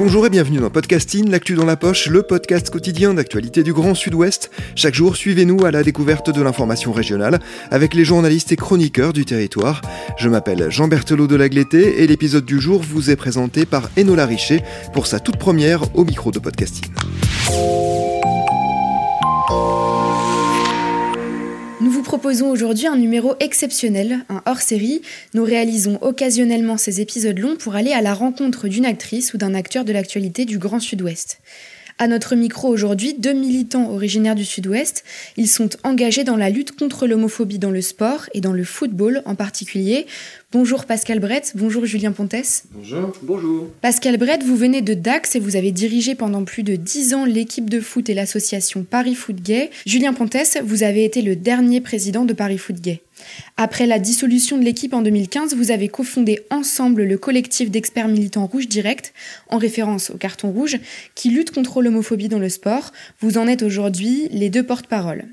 Bonjour et bienvenue dans Podcasting, l'actu dans la poche, le podcast quotidien d'actualité du Grand Sud-Ouest. Chaque jour, suivez-nous à la découverte de l'information régionale avec les journalistes et chroniqueurs du territoire. Je m'appelle Jean Berthelot de Lagleté et l'épisode du jour vous est présenté par Enola Richer pour sa toute première au micro de Podcasting. Proposons aujourd'hui un numéro exceptionnel, un hors-série. Nous réalisons occasionnellement ces épisodes longs pour aller à la rencontre d'une actrice ou d'un acteur de l'actualité du Grand Sud-Ouest. À notre micro aujourd'hui, deux militants originaires du Sud-Ouest. Ils sont engagés dans la lutte contre l'homophobie dans le sport et dans le football en particulier. Bonjour Pascal Brett, bonjour Julien Pontes. Bonjour. Bonjour. Pascal Brett, vous venez de Dax et vous avez dirigé pendant plus de dix ans l'équipe de foot et l'association Paris Foot Gay. Julien Pontes, vous avez été le dernier président de Paris Foot Gay. Après la dissolution de l'équipe en 2015, vous avez cofondé ensemble le collectif d'experts militants Rouge Direct, en référence au carton rouge, qui lutte contre l'homophobie dans le sport. Vous en êtes aujourd'hui les deux porte-parole.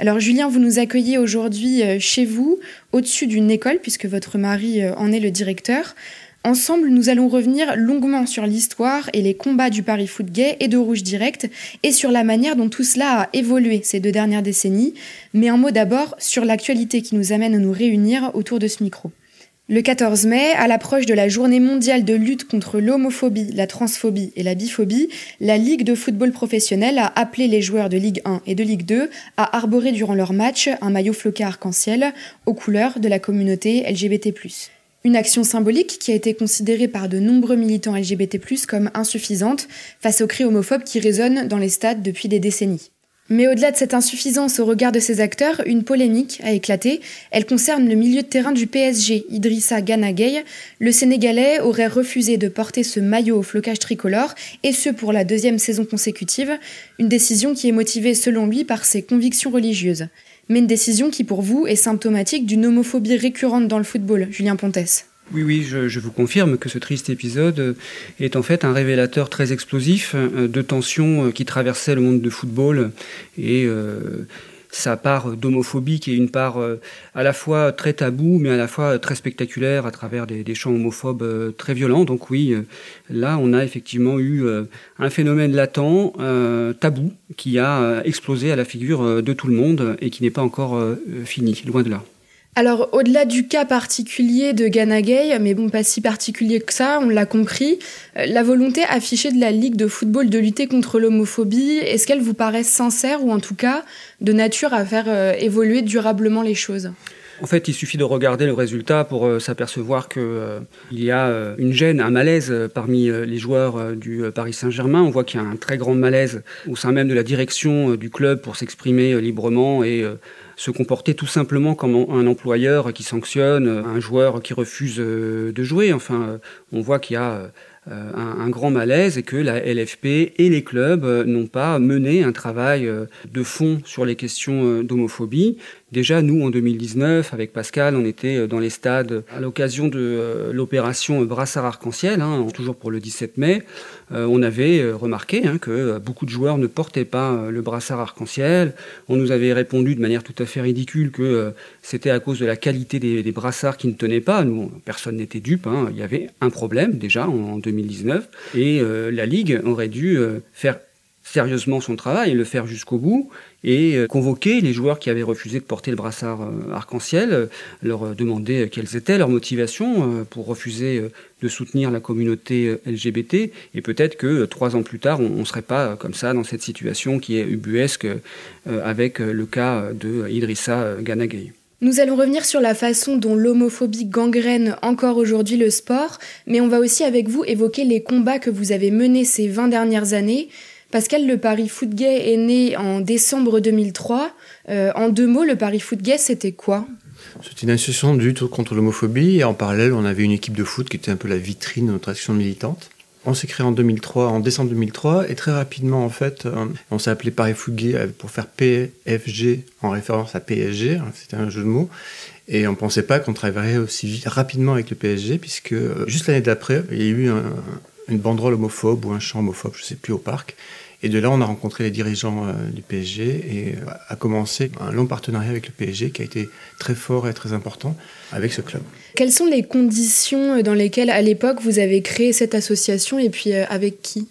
Alors Julien, vous nous accueillez aujourd'hui euh, chez vous, au-dessus d'une école, puisque votre mari euh, en est le directeur. Ensemble, nous allons revenir longuement sur l'histoire et les combats du Paris Foot Gay et de Rouge Direct, et sur la manière dont tout cela a évolué ces deux dernières décennies. Mais un mot d'abord sur l'actualité qui nous amène à nous réunir autour de ce micro. Le 14 mai, à l'approche de la journée mondiale de lutte contre l'homophobie, la transphobie et la biphobie, la Ligue de football professionnel a appelé les joueurs de Ligue 1 et de Ligue 2 à arborer durant leur match un maillot floqué arc-en-ciel aux couleurs de la communauté LGBT+. Une action symbolique qui a été considérée par de nombreux militants LGBT+, comme insuffisante face aux cris homophobes qui résonnent dans les stades depuis des décennies. Mais au-delà de cette insuffisance au regard de ces acteurs, une polémique a éclaté. Elle concerne le milieu de terrain du PSG, Idrissa Gana Gueye. Le Sénégalais aurait refusé de porter ce maillot au flocage tricolore, et ce pour la deuxième saison consécutive, une décision qui est motivée selon lui par ses convictions religieuses. Mais une décision qui pour vous est symptomatique d'une homophobie récurrente dans le football, Julien Pontes. Oui, oui, je, vous confirme que ce triste épisode est en fait un révélateur très explosif euh, de tensions euh, qui traversaient le monde de football et euh, sa part d'homophobie qui est une part à la fois très tabou mais à la fois très spectaculaire à travers des, des chants homophobes très violents. Donc oui, là on a effectivement eu un phénomène latent, tabou, qui a explosé à la figure de tout le monde et qui n'est pas encore fini, loin de là. Alors, au-delà du cas particulier de Ghana Gay, mais bon, pas si particulier que ça, on l'a compris, euh, la volonté affichée de la Ligue de football de lutter contre l'homophobie, est-ce qu'elle vous paraît sincère ou en tout cas de nature à faire euh, évoluer durablement les choses? En fait, il suffit de regarder le résultat pour euh, s'apercevoir qu'il il y a une gêne, un malaise parmi les joueurs du Paris Saint-Germain. On voit qu'il y a un très grand malaise au sein même de la direction du club pour s'exprimer librement et se comporter tout simplement comme un employeur qui sanctionne un joueur qui refuse euh, de jouer. Enfin, euh, on voit qu'il y a euh, un, grand malaise et que la LFP et les clubs n'ont pas mené un travail de fond sur les questions d'homophobie. Déjà, nous, en 2019, avec Pascal, on était dans les stades à l'occasion de l'opération Brassard Arc-en-Ciel, hein, toujours pour le 17 mai. on avait remarqué hein, que beaucoup de joueurs ne portaient pas le brassard arc-en-ciel. On nous avait répondu de manière tout à fait ridicule que c'était à cause de la qualité des, brassards qui ne tenaient pas. Nous, personne n'était dupe. Hein. Il y avait un problème déjà en, 2019. Et euh, la Ligue aurait dû euh, faire sérieusement son travail, le faire jusqu'au bout, et euh, convoquer les joueurs qui avaient refusé de porter le brassard arc-en-ciel, leur demander quelles étaient leurs motivations pour refuser de soutenir la communauté LGBT, et peut-être que trois ans plus tard, on ne serait pas comme ça dans cette situation qui est ubuesque avec le cas de Idrissa Ganagay. Nous allons revenir sur la façon dont l'homophobie gangrène encore aujourd'hui le sport, mais on va aussi avec vous évoquer les combats que vous avez menés ces 20 dernières années. Pascal, le Paris Foot Gay est né en décembre 2003. en deux mots, le Paris Foot Gay, c'était quoi? C'était une association de lutte contre l'homophobie et en parallèle, on avait une équipe de foot qui était un peu la vitrine de notre action militante. On s'est créé en 2003, en décembre 2003, et très rapidement, en fait, euh, on s'est appelé Paris Fougué euh, pour faire PFG en référence à PSG. Hein, c'était un jeu de mots. Et on ne pensait pas qu'on travaillerait aussi rapidement avec le PSG, puisque euh, juste l'année d'après, il y a eu une banderole homophobe ou un chant homophobe, je ne sais plus, au parc. Et de là, on a rencontré les dirigeants euh, du PSG et euh, a commencé un long partenariat avec le PSG qui a été très fort et très important avec ce club. Quelles sont les conditions euh, dans lesquelles, à l'époque, vous avez créé cette association et puis avec qui?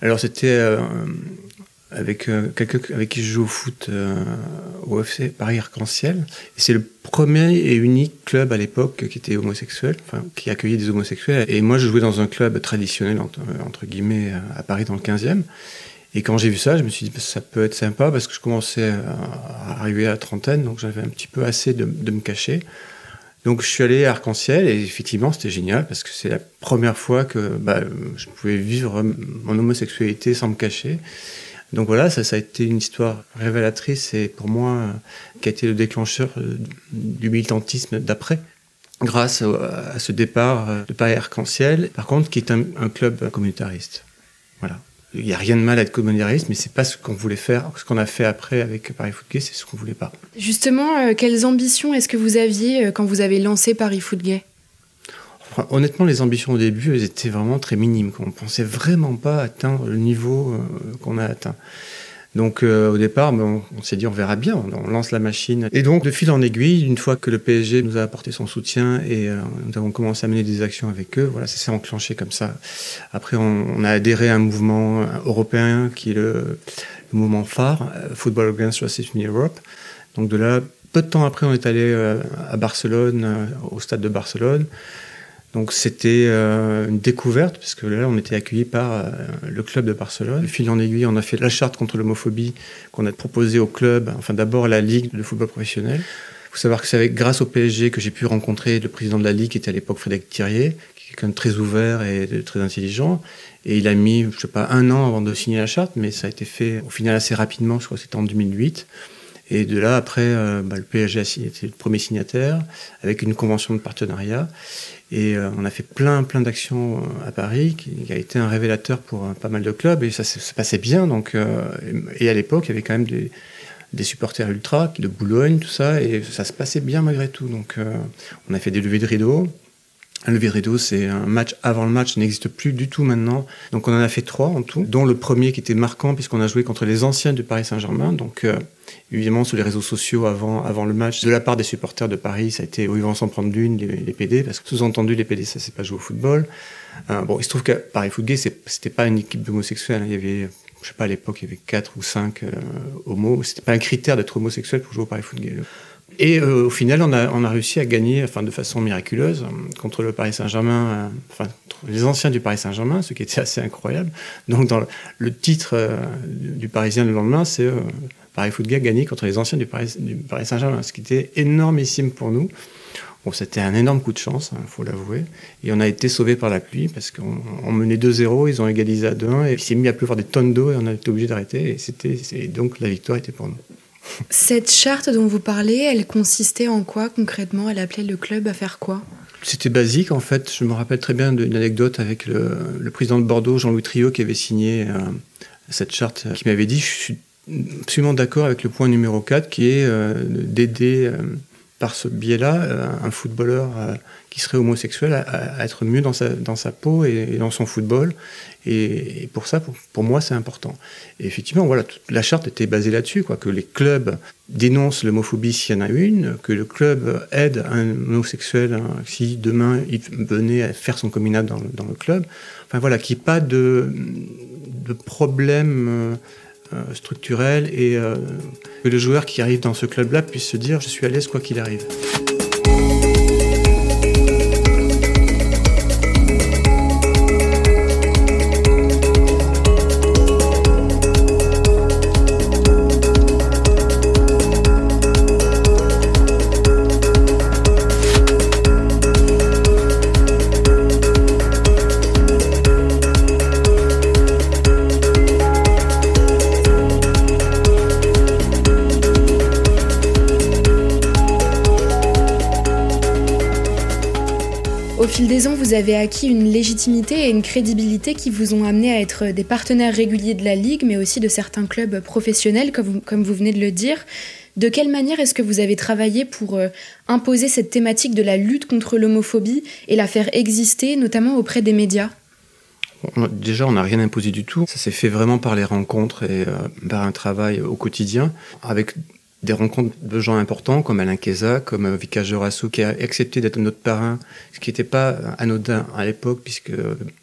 Alors, c'était avec quelqu'un avec qui je joue au foot au FC Paris Arc-en-Ciel. C'est le premier et unique club à l'époque qui était homosexuel, enfin, qui accueillait des homosexuels. Et moi, je jouais dans un club traditionnel, entre, entre guillemets, à Paris dans le 15e. Et quand j'ai vu ça, je me suis dit, ça peut être sympa parce que je commençais à arriver à trentaine, donc j'avais un petit peu assez de, me cacher. Donc je suis allé à Arc-en-Ciel et effectivement c'était génial parce que c'est la première fois que bah, je pouvais vivre mon homosexualité sans me cacher. Donc voilà, ça, a été une histoire révélatrice et pour moi qui a été le déclencheur euh, du militantisme d'après grâce à ce départ de Paris Arc-en-Ciel, par contre qui est un, club communautariste. Voilà. Il n'y a rien de mal à être communariste, mais c'est pas ce qu'on voulait faire. Ce qu'on a fait après avec Paris Foot Gay, c'est ce qu'on voulait pas. Justement, euh, quelles ambitions est-ce que vous aviez euh, quand vous avez lancé Paris Foot Gay? Honnêtement, les ambitions au début, elles étaient vraiment très minimes. On pensait vraiment pas atteindre le niveau euh, qu'on a atteint. Donc euh, au départ, ben, on, s'est dit on verra bien, on, lance la machine. Et donc de fil en aiguille, une fois que le PSG nous a apporté son soutien et euh, nous avons commencé à mener des actions avec eux, voilà, ça s'est enclenché comme ça. Après, on, a adhéré à un mouvement européen qui est le, mouvement phare, Football Against Racism in Europe. Donc de là, peu de temps après, on est allé à Barcelone, au stade de Barcelone. Donc c'était euh, une découverte, parce que là, on était accueillis par euh, le club de Barcelone. Fil en aiguille, on a fait la charte contre l'homophobie qu'on a proposée au club, enfin d'abord à la Ligue de football professionnel. Il faut savoir que c'est grâce au PSG que j'ai pu rencontrer le président de la Ligue, qui était à l'époque Frédéric Thirier, qui est quelqu'un de très ouvert et très intelligent. Et il a mis, je sais pas, un an avant de signer la charte, mais ça a été fait au final assez rapidement, je crois que c'était en 2008. Et de là, après, euh, bah, le PSG a été le premier signataire, avec une convention de partenariat. Et euh, on a fait plein, plein d'actions euh, à Paris, qui, a été un révélateur pour euh, pas mal de clubs, et ça se passait bien. Donc, et à l'époque, il y avait quand même des, des, supporters ultra de Boulogne, tout ça, et ça se passait bien malgré tout. Donc, on a fait des levées de rideau. De rideau, c'est un match avant le match, n'existe plus du tout maintenant. Donc on en a fait trois en tout, dont le premier qui était marquant puisqu'on a joué contre les anciens du Paris Saint-Germain. Donc évidemment sur les réseaux sociaux avant, avant le match, de la part des supporters de Paris, ça a été où ils vont s'en prendre d'une, les, PD, parce que sous-entendu les PD ça c'est pas jouer au football. Euh, bon, il se trouve que Paris Foot Gay c'était pas une équipe d'homosexuels, hein. il y avait je sais pas à l'époque il y avait quatre ou cinq euh, homos, c'était pas un critère d'être homosexuel pour jouer au Paris Foot Gay. Et euh, au final, on a, réussi à gagner, enfin de façon miraculeuse, contre le Paris Saint-Germain, euh, les anciens du Paris Saint-Germain, ce qui était assez incroyable. Donc dans le, titre euh, du Parisien le lendemain, c'est Paris Foot a gagné contre les anciens du Paris, Saint-Germain, ce qui était énormissime pour nous. Bon, c'était un énorme coup de chance, il hein, faut l'avouer. Et on a été sauvés par la pluie parce qu'on menait 2-0, ils ont égalisé à 2-1 et il s'est mis à pleuvoir des tonnes d'eau et on a été obligé d'arrêter. Et donc la victoire était pour nous. Cette charte dont vous parlez, elle consistait en quoi concrètement? Elle appelait le club à faire quoi? C'était basique en fait. Je me rappelle très bien d'une anecdote avec le, président de Bordeaux, Jean-Louis Trio, qui avait signé euh, cette charte, qui m'avait dit Je suis absolument d'accord avec le point numéro 4 qui est euh, d'aider euh, par ce biais-là un footballeur qui serait homosexuel à, être mieux dans sa, dans sa peau et, dans son football. Et, pour ça, pour, moi, c'est important. Et effectivement, voilà, toute la charte était basée là-dessus, quoi, que les clubs dénoncent l'homophobie s'il y en a une, que le club aide un homosexuel hein, si demain il venait à faire son communal dans, dans le club. Enfin voilà, qu'il n'y ait pas de, de problème. Euh, euh, structurel et euh, que le joueur qui arrive dans ce club-là puisse se dire je suis à l'aise quoi qu'il arrive. Vous avez acquis une légitimité et une crédibilité qui vous ont amené à être des partenaires réguliers de la Ligue, mais aussi de certains clubs professionnels, comme vous, venez de le dire. De quelle manière est-ce que vous avez travaillé pour euh, imposer cette thématique de la lutte contre l'homophobie et la faire exister, notamment auprès des médias? Déjà, on n'a rien imposé du tout. Ça s'est fait vraiment par les rencontres et euh, par un travail au quotidien, avec des rencontres de gens importants comme Alain Keza, comme euh, Vika Jorasso, qui a accepté d'être notre parrain, ce qui n'était pas anodin à l'époque, puisque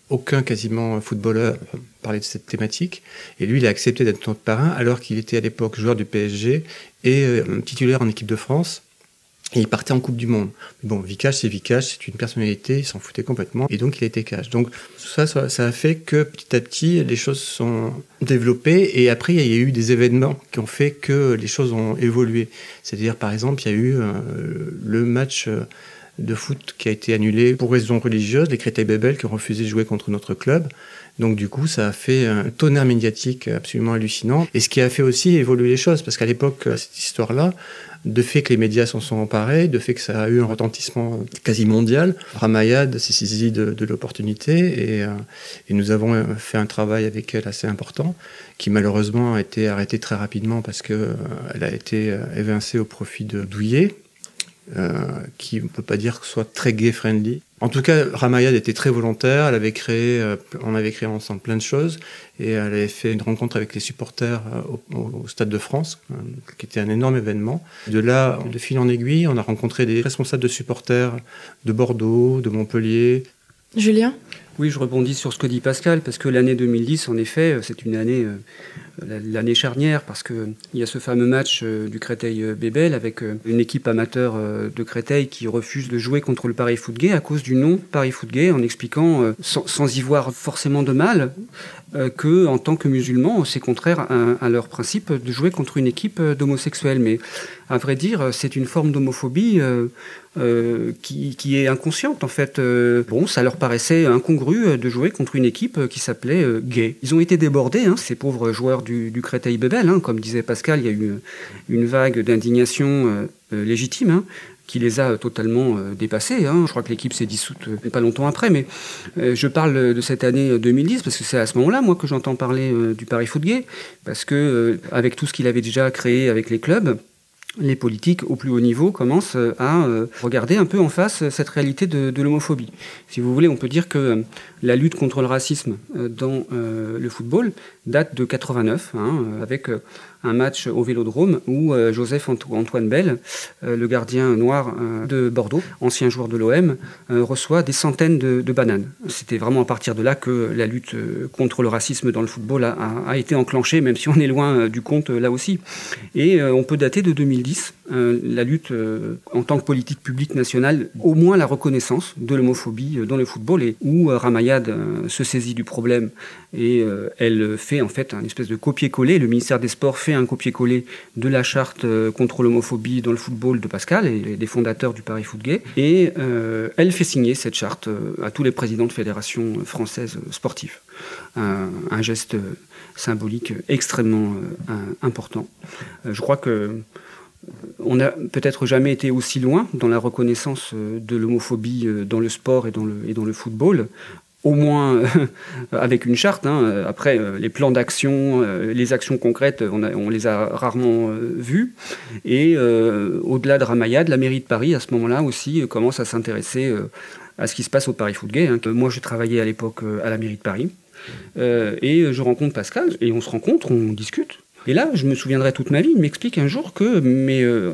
aucun quasiment footballeur parlait de cette thématique. Et lui, il a accepté d'être notre parrain, alors qu'il était à l'époque joueur du PSG et euh, titulaire en équipe de France. Et il partait en Coupe du Monde. Bon, Vikash, c'est Vikash, c'est une personnalité, il s'en foutait complètement, et donc il été cash. Donc ça, ça, a fait que petit à petit, les choses sont développées, et après, il y a eu des événements qui ont fait que les choses ont évolué. C'est-à-dire, par exemple, il y a eu euh, le match euh, de foot qui a été annulé pour raisons religieuses, les Créteil Bebel qui ont refusé de jouer contre notre club. Donc du coup, ça a fait un tonnerre médiatique absolument hallucinant. Et ce qui a fait aussi évoluer les choses, parce qu'à l'époque, cette histoire-là, de fait que les médias s'en sont emparés, de fait que ça a eu un retentissement quasi mondial. Ramayad s'est saisi de, l'opportunité euh, et, nous avons fait un travail avec elle assez important, qui malheureusement a été arrêté très rapidement parce qu'elle euh, a été euh, évincée au profit de Douillet, qui on peut pas dire que soit très gay-friendly. En tout cas, Ramayad était très volontaire. Elle avait créé, euh, on avait créé ensemble plein de choses, et elle avait fait une rencontre avec les supporters euh, au, Stade de France, euh, qui était un énorme événement. De là, de fil en aiguille, on a rencontré des responsables de supporters de Bordeaux, de Montpellier. Julien? Oui, je rebondis sur ce que dit Pascal, parce que l'année 2010, en effet, c'est une année l'année charnière parce qu'il y a ce fameux match euh, du Créteil-Bébel avec euh, une équipe amateur euh, de Créteil qui refuse de jouer contre le Paris Foot Gay à cause du nom Paris Foot Gay en expliquant, sans, y voir forcément de mal, que en tant que musulmans, c'est contraire à, leur principe de jouer contre une équipe d'homosexuels. Mais à vrai dire, c'est une forme d'homophobie euh, qui, est inconsciente en fait. Euh, bon, ça leur paraissait incongru euh, de jouer contre une équipe qui s'appelait Gay. Ils ont été débordés, hein, ces pauvres joueurs du, du Créteil-Bebel. Hein. comme disait Pascal, il y a eu une vague d'indignation légitime. Hein, qui les a totalement dépassés. Je crois que l'équipe s'est dissoute pas longtemps après, mais je parle de cette année 2010 parce que c'est à ce moment-là, moi, que j'entends parler du Paris Foot Gay, parce que avec tout ce qu'il avait déjà créé avec les clubs, les politiques au plus haut niveau commencent euh, à euh, regarder un peu en face euh, cette réalité de, l'homophobie. Si vous voulez, on peut dire que la lutte contre le racisme dans le football date de 89, hein, avec un match au Vélodrome où Joseph Antoine Bell, le gardien noir de Bordeaux, ancien joueur de l'OM, reçoit des centaines de, bananes. C'était vraiment à partir de là que la lutte contre le racisme dans le football a, a été enclenchée, même si on est loin du compte là aussi. Et on peut dater de 2000 euh, la lutte euh, en tant que politique publique nationale, au moins la reconnaissance de l'homophobie euh, dans le football, et où Ramayad se saisit du problème et elle fait en fait un espèce de copier-coller. Le ministère des Sports fait un copier-coller de la charte contre l'homophobie dans le football de Pascal et des fondateurs du Paris Foot Gay, et elle fait signer cette charte à tous les présidents de fédérations françaises sportives. un geste symbolique extrêmement important. je crois que on n'a peut-être jamais été aussi loin dans la reconnaissance euh, de l'homophobie euh, dans le sport et dans le football au moins euh, avec une charte. Hein. Après, les plans d'action, les actions concrètes, on, les a rarement vues. Et au-delà de Ramayad, la mairie de Paris, à ce moment-là aussi, commence à s'intéresser à ce qui se passe au Paris Foot Gay. Hein. Moi, je travaillais à l'époque à la mairie de Paris. et je rencontre Pascal, et on se rencontre, on discute. Et là, je me souviendrai toute ma vie, il m'explique un jour que, mais euh,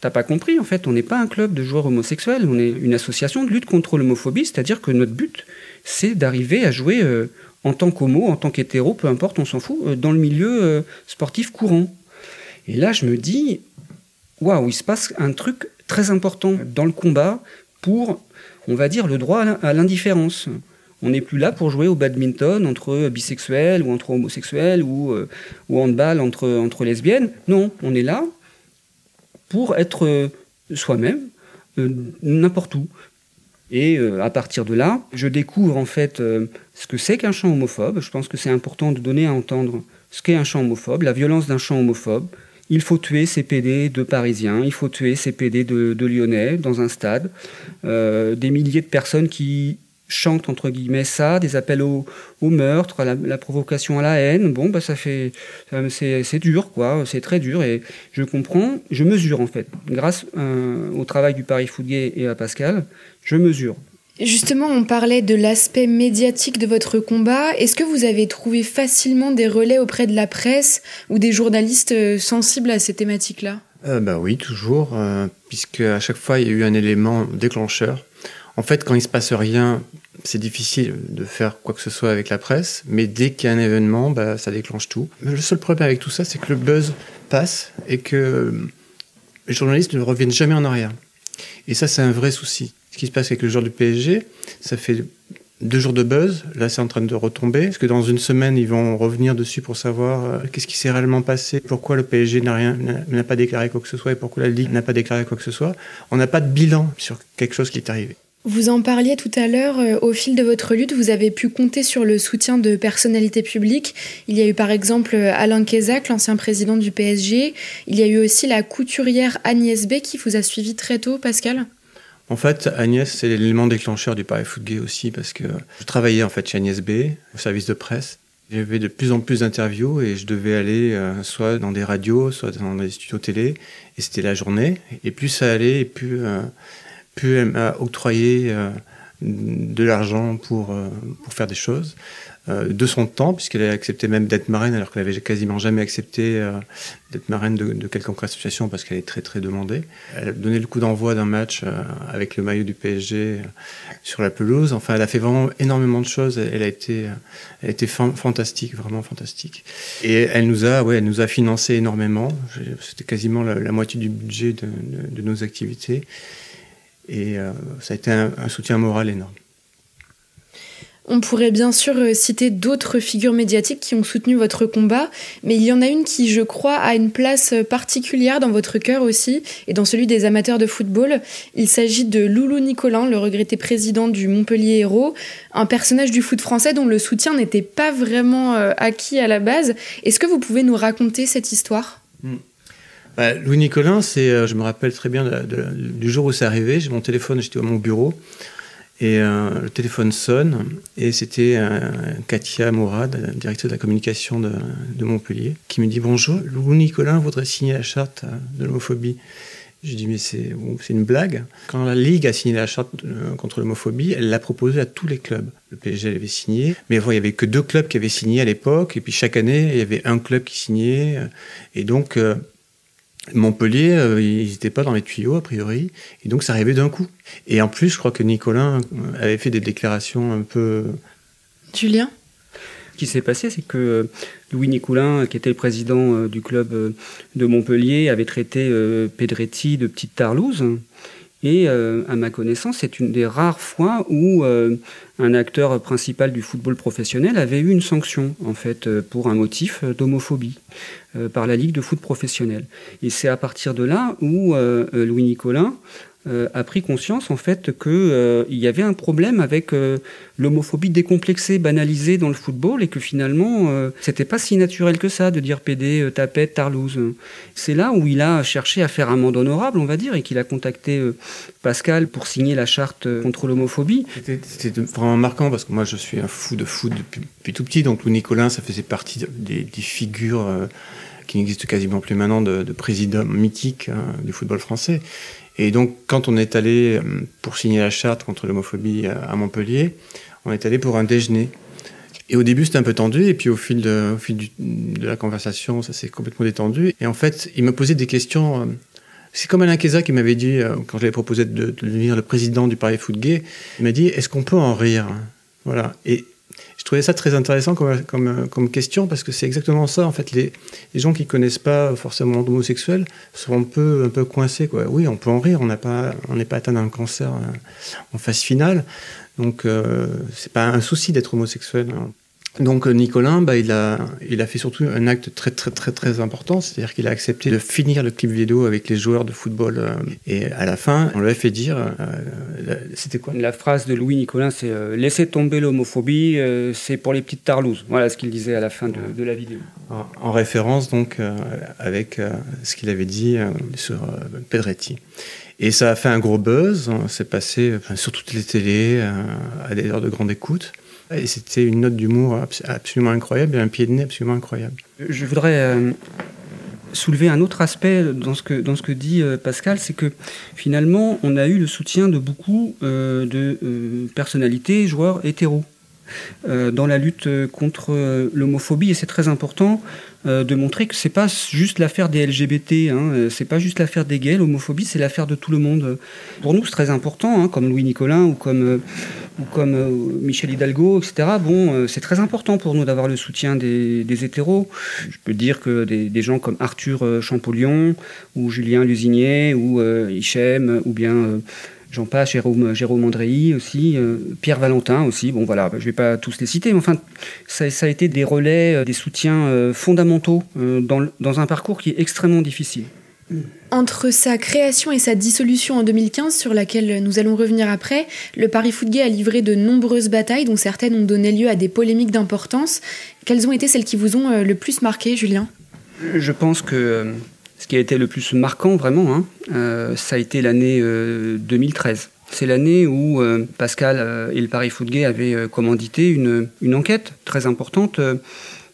t'as pas compris, en fait, on n'est pas un club de joueurs homosexuels, on est une association de lutte contre l'homophobie, c'est-à-dire que notre but, c'est d'arriver à jouer euh, en tant qu'homo, en tant qu'hétéro, peu importe, on s'en fout, euh, dans le milieu sportif courant. Et là, je me dis, waouh, il se passe un truc très important dans le combat pour, on va dire, le droit à l'indifférence. On n'est plus là pour jouer au badminton entre bisexuels ou entre homosexuels ou, euh, ou handball entre, entre lesbiennes. Non, on est là pour être euh, soi-même euh, n'importe où. Et à partir de là, je découvre en fait ce que c'est qu'un chant homophobe. Je pense que c'est important de donner à entendre ce qu'est un chant homophobe, la violence d'un chant homophobe, il faut tuer ces PD de Parisiens, il faut tuer ces PD de, Lyonnais dans un stade. Euh, des milliers de personnes qui chantent entre guillemets ça, des appels au, meurtre, à la, provocation à la haine. Bon, bah ça fait, c'est dur quoi, c'est très dur et je comprends, je mesure en fait, grâce euh, au travail du Paris Fouguet et à Pascal, je mesure. Justement, on parlait de l'aspect médiatique de votre combat. Est-ce que vous avez trouvé facilement des relais auprès de la presse ou des journalistes euh, sensibles à ces thématiques-là? Euh, bah oui, toujours, euh, puisque à chaque fois il y a eu un élément déclencheur. En fait, quand il se passe rien, c'est difficile de faire quoi que ce soit avec la presse, mais dès qu'il y a un événement, bah, ça déclenche tout. le seul problème avec tout ça, c'est que le buzz passe et que les journalistes ne reviennent jamais en arrière. Et ça, c'est un vrai souci ce qui se passe avec le joueur du PSG. Ça fait deux jours de buzz. Là, c'est en train de retomber. Parce que dans une semaine, ils vont revenir dessus pour savoir euh, qu'est-ce qui s'est réellement passé, pourquoi le PSG n'a rien, n'a pas déclaré quoi que ce soit et pourquoi la Ligue n'a pas déclaré quoi que ce soit? On n'a pas de bilan sur quelque chose qui est arrivé. Vous en parliez tout à l'heure, euh, au fil de votre lutte, vous avez pu compter sur le soutien de personnalités publiques. Il y a eu par exemple Alain Kézac, l'ancien président du PSG. Il y a eu aussi la couturière Agnès B qui vous a suivi très tôt, Pascal en fait, Agnès, c'est l'élément déclencheur du Paris Foot aussi, parce que je travaillais en fait chez Agnès B, au service de presse. J'avais de plus en plus d'interviews et je devais aller euh, soit dans des radios, soit dans des studios télé, et c'était la journée. Et plus ça allait, et plus, euh, plus elle m'a octroyé euh, de l'argent pour, pour faire des choses. Euh, de son temps, puisqu'elle a accepté même d'être marraine, alors qu'elle avait quasiment jamais accepté euh, d'être marraine de, de, quelconque association, parce qu'elle est très très demandée. Elle a donné le coup d'envoi d'un match euh, avec le maillot du PSG sur la pelouse. Enfin, elle a fait vraiment énormément de choses. Elle a été, elle a fantastique, vraiment fantastique. Et elle nous a, ouais, elle nous a financé énormément. C'était quasiment la, moitié du budget de, de, nos activités. Et ça a été un soutien moral énorme. On pourrait bien sûr euh, citer d'autres figures médiatiques qui ont soutenu votre combat, mais il y en a une qui, je crois, a une place particulière dans votre cœur aussi, et dans celui des amateurs de football. Il s'agit de Loulou Nicolin, le regretté président du Montpellier Hérault, un personnage du foot français dont le soutien n'était pas vraiment euh, acquis à la base. Est-ce que vous pouvez nous raconter cette histoire? Bah, Louis Nicolin, c'est, euh, je me rappelle très bien du jour où c'est arrivé. J'ai mon téléphone, j'étais à mon bureau. Et euh, le téléphone sonne et c'était euh, Katia Mourad, directrice de la communication de, Montpellier, qui me dit Bonjour, Louis Nicolin voudrait signer la charte de l'homophobie. Je dis Mais c'est une blague. Quand la Ligue a signé la charte contre l'homophobie, elle l'a proposée à tous les clubs. Le PSG l'avait signé, mais il n'y avait que deux clubs qui avaient signé à l'époque, et puis chaque année, il y avait un club qui signait. Et donc, Montpellier, euh, ils n'étaient pas dans les tuyaux, a priori, et donc ça arrivait d'un coup. Et en plus, je crois que Nicolas avait fait des déclarations un peu... Julien? Ce qui s'est passé, c'est que Louis Nicoulin, qui était le président euh, du club euh, de Montpellier, avait traité Pedretti de petite tarlouse. Et à ma connaissance, c'est une des rares fois où un acteur principal du football professionnel avait eu une sanction, en fait, pour un motif d'homophobie. Euh, par la Ligue de foot professionnel. Et c'est à partir de là où euh, euh, Louis Nicolin a pris conscience en fait qu'il y avait un problème avec l'homophobie décomplexée, banalisée dans le football et que finalement c'était pas si naturel que ça de dire PD, tapette, tarlouse. C'est là où il a cherché à faire un monde honorable, on va dire, et qu'il a contacté Pascal pour signer la charte contre l'homophobie. C'était vraiment marquant parce que moi je suis un fou de foot depuis, tout petit, donc Louis Nicolin ça faisait partie des, figures qui n'existe quasiment plus maintenant, de, président mythique hein, du football français. Et donc, quand on est allé euh, pour signer la charte contre l'homophobie à Montpellier, on est allé pour un déjeuner. Et au début, c'était un peu tendu, et puis au fil de, fil de la conversation, ça s'est complètement détendu. Et en fait, il me posait des questions. Euh, c'est comme Alain Keza qui m'avait dit, euh, quand j'avais proposé de, devenir le président du Paris Foot Gay, il m'a dit Est-ce qu'on peut en rire Voilà. Et je trouvais ça très intéressant comme, comme, comme question parce que c'est exactement ça. En fait, les, les gens qui connaissent pas forcément d'homosexuels sont un peu, un peu coincés. Quoi. Oui, on peut en rire, on n'est pas, on pas atteint d'un cancer euh, en phase finale. Donc, euh, c'est pas un souci d'être homosexuel. Hein. Donc Nicolin, bah, il, a, il a fait surtout un acte très très très très important, c'est-à-dire qu'il a accepté de finir le clip vidéo avec les joueurs de football. et à la fin, on lui a fait dire, c'était quoi? La phrase de Louis Nicolin, c'est Laissez tomber l'homophobie, c'est pour les petites tarlouses. Voilà ce qu'il disait à la fin de, la vidéo. En, référence donc avec ce qu'il avait dit sur Pedretti. Et ça a fait un gros buzz, c'est passé sur toutes les télés, à des heures de grande écoute. C'était une note d'humour absolument incroyable et un pied de nez absolument incroyable. Je voudrais euh, soulever un autre aspect dans ce que, dans ce que dit euh, Pascal, c'est que finalement, on a eu le soutien de beaucoup euh, de personnalités, joueurs hétéros. dans la lutte contre l'homophobie et c'est très important de montrer que c'est pas juste l'affaire des LGBT, hein, c'est pas juste l'affaire des gays, l'homophobie c'est l'affaire de tout le monde. Pour nous c'est très important, hein, comme Louis Nicolin ou comme ou comme euh, Michel Hidalgo, etc. Bon, euh, c'est très important pour nous d'avoir le soutien des, hétéros. Je peux dire que des, gens comme Arthur euh, Champollion ou Julien Lusinier ou Hichem ou bien Jean pache Jérôme, Jérôme Andréi aussi, Pierre Valentin aussi. Bon, voilà, je ne vais pas tous les citer, mais enfin, ça, a été des relais, des soutiens fondamentaux dans, dans, un parcours qui est extrêmement difficile. Entre sa création et sa dissolution en 2015, sur laquelle nous allons revenir après, le Paris Foot a livré de nombreuses batailles, dont certaines ont donné lieu à des polémiques d'importance. Quelles ont été celles qui vous ont euh, le plus marqué, Julien? Je pense que euh, ce qui a été le plus marquant, vraiment, hein, euh, ça a été l'année 2013. C'est l'année où Pascal et le Paris Foot avaient commandité une, enquête très importante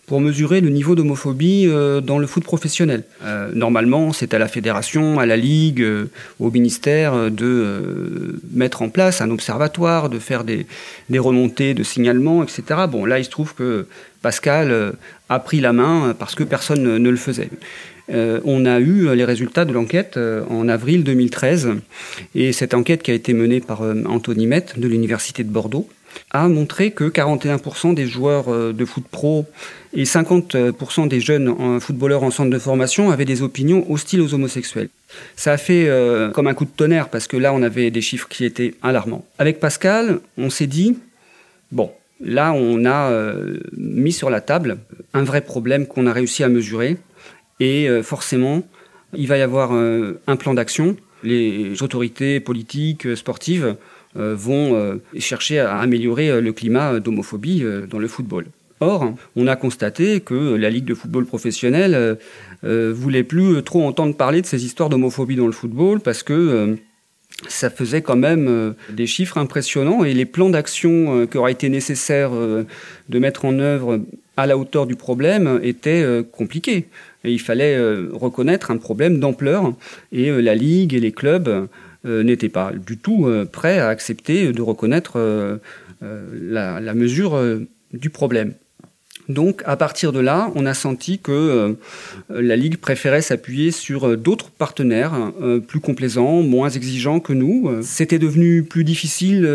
pour mesurer le niveau d'homophobie euh, dans le foot professionnel. Euh, normalement, c'est à la fédération, à la ligue, euh, au ministère de mettre en place un observatoire, de faire des, des, remontées de signalement, etc. Bon, là, il se trouve que Pascal a pris la main parce que personne ne, le faisait. On a eu les résultats de l'enquête en avril 2013 et cette enquête qui a été menée par Anthony Met de l'Université de Bordeaux a montré que 41% des joueurs euh, de foot pro et 50% des jeunes footballeurs en centre de formation avaient des opinions hostiles aux homosexuels. Ça a fait euh, comme un coup de tonnerre parce que là, on avait des chiffres qui étaient alarmants. Avec Pascal, on s'est dit, bon, là, on a euh, mis sur la table un vrai problème qu'on a réussi à mesurer et forcément, il va y avoir un plan d'action. Les autorités politiques, sportives, euh, vont euh, chercher à améliorer euh, le climat d'homophobie dans le football. Or, on a constaté que la Ligue de football professionnel euh, voulait plus trop entendre parler de ces histoires d'homophobie dans le football parce que ça faisait quand même des chiffres impressionnants et les plans d'action qui auraient été nécessaires de mettre en œuvre à la hauteur du problème étaient compliqués. Il fallait reconnaître un problème d'ampleur et la Ligue et les clubs euh, n'était pas du tout euh, prêt à accepter de reconnaître euh, la, mesure du problème. Donc à partir de là, on a senti que la Ligue préférait s'appuyer sur d'autres partenaires plus complaisants, moins exigeants que nous. C'était devenu plus difficile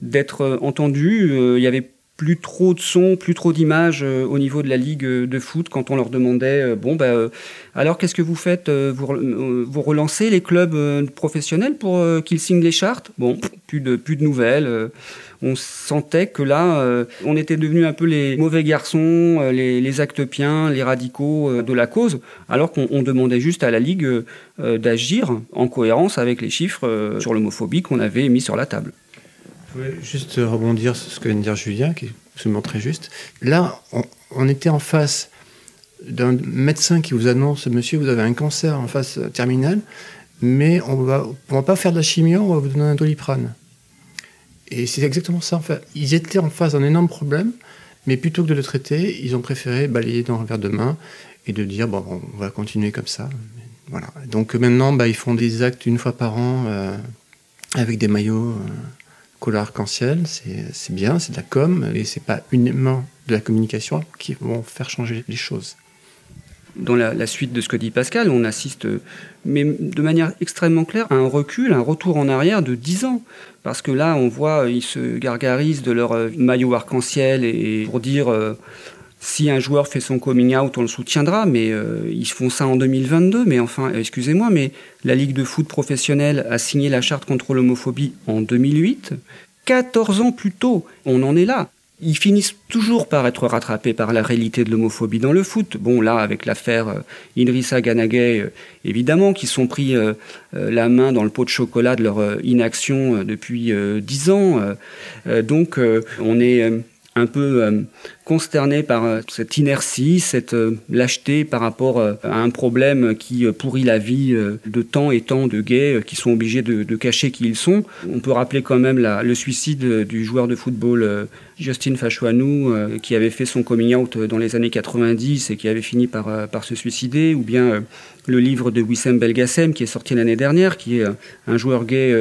d'être entendu. Il y avait plus trop de sons, plus trop d'images euh, au niveau de la ligue euh, de foot quand on leur demandait euh, bon ben alors qu'est-ce que vous faites vous, vous relancez les clubs professionnels pour qu'ils signent les chartes? Bon, plus de plus de nouvelles. on sentait que là, on était devenus un peu les mauvais garçons, les, les actepiens, les radicaux de la cause, alors qu'on demandait juste à la Ligue d'agir en cohérence avec les chiffres sur l'homophobie qu'on avait mis sur la table. Voulais juste rebondir sur ce que vient de dire Julien, qui est absolument très juste. Là, on, était en face d'un médecin qui vous annonce, monsieur, vous avez un cancer en phase terminale, mais on va, on va pas faire de la chimio, on va vous donner un doliprane. Et c'est exactement ça. Ils étaient en face d'un énorme problème, mais plutôt que de le traiter, ils ont préféré balayer dans un verre de main et de dire, bon, on va continuer comme ça. Voilà. Donc maintenant, bah, ils font des actes une fois par an euh, avec des maillots. Euh, couleur arc-en-ciel, c'est bien, c'est de la com, et c'est pas uniquement de la communication qui vont faire changer les choses. Dans la, suite de ce que dit Pascal, on assiste, mais de manière extrêmement claire, à un recul, un retour en arrière de 10 ans. Parce que là, on voit, ils se gargarisent de leur euh, maillot arc-en-ciel et pour dire euh, si un joueur fait son coming out, on le soutiendra, mais euh, ils font ça en 2022. Mais enfin, excusez-moi, mais la Ligue de foot professionnelle a signé la charte contre l'homophobie en 2008. 14 ans plus tôt, on en est là. ils finissent toujours par être rattrapés par la réalité de l'homophobie dans le foot. Bon, là, avec l'affaire euh, Ganagay, euh, évidemment, qui sont pris euh, la main dans le pot de chocolat de leur inaction depuis dix ans. donc, on est un peu consterné par euh, cette inertie, cette euh, lâcheté par rapport euh, à un problème qui pourrit la vie de tant et tant de gays qui sont obligés de, cacher qui ils sont. On peut rappeler quand même le suicide du joueur de football Justin Fachouanou qui avait fait son coming out dans les années 90 et qui avait fini par, par se suicider, ou bien le livre de Wissem Belgassem qui est sorti l'année dernière, qui est un joueur gay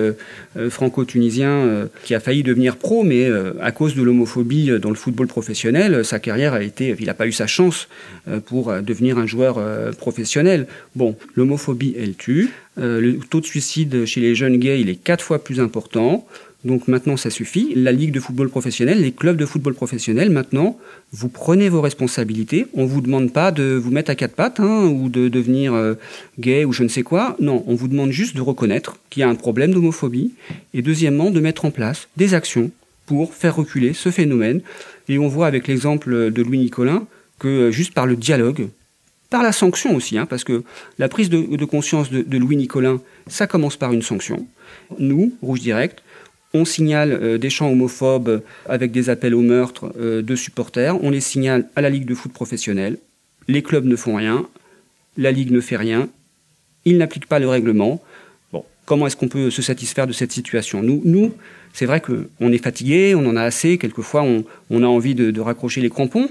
franco-tunisien qui a failli devenir pro, mais à cause de l'homophobie dans le football professionnel, sa carrière a été, il n'a pas eu sa chance euh, pour euh, devenir un joueur euh, professionnel. Bon, l'homophobie, elle tue. Le taux de suicide chez les jeunes gays, il est quatre fois plus important. Donc maintenant, ça suffit. La Ligue de football professionnel, les clubs de football professionnel, maintenant, vous prenez vos responsabilités. On ne vous demande pas de vous mettre à quatre pattes hein, ou de devenir gay ou je ne sais quoi. Non, on vous demande juste de reconnaître qu'il y a un problème d'homophobie. Et deuxièmement, de mettre en place des actions pour faire reculer ce phénomène. Et on voit avec l'exemple de Louis Nicolin que euh, juste par le dialogue, par la sanction aussi, hein, parce que la prise de, conscience de, Louis Nicolin, ça commence par une sanction. Nous, Rouge Direct, on signale euh, des chants homophobes avec des appels au meurtre euh, de supporters, on les signale à la Ligue de foot professionnelle, les clubs ne font rien, la Ligue ne fait rien, ils n'appliquent pas le règlement. Comment est-ce qu'on peut se satisfaire de cette situation? Nous, c'est vrai qu'on est fatigué, on en a assez, quelquefois on, a envie de, raccrocher les crampons,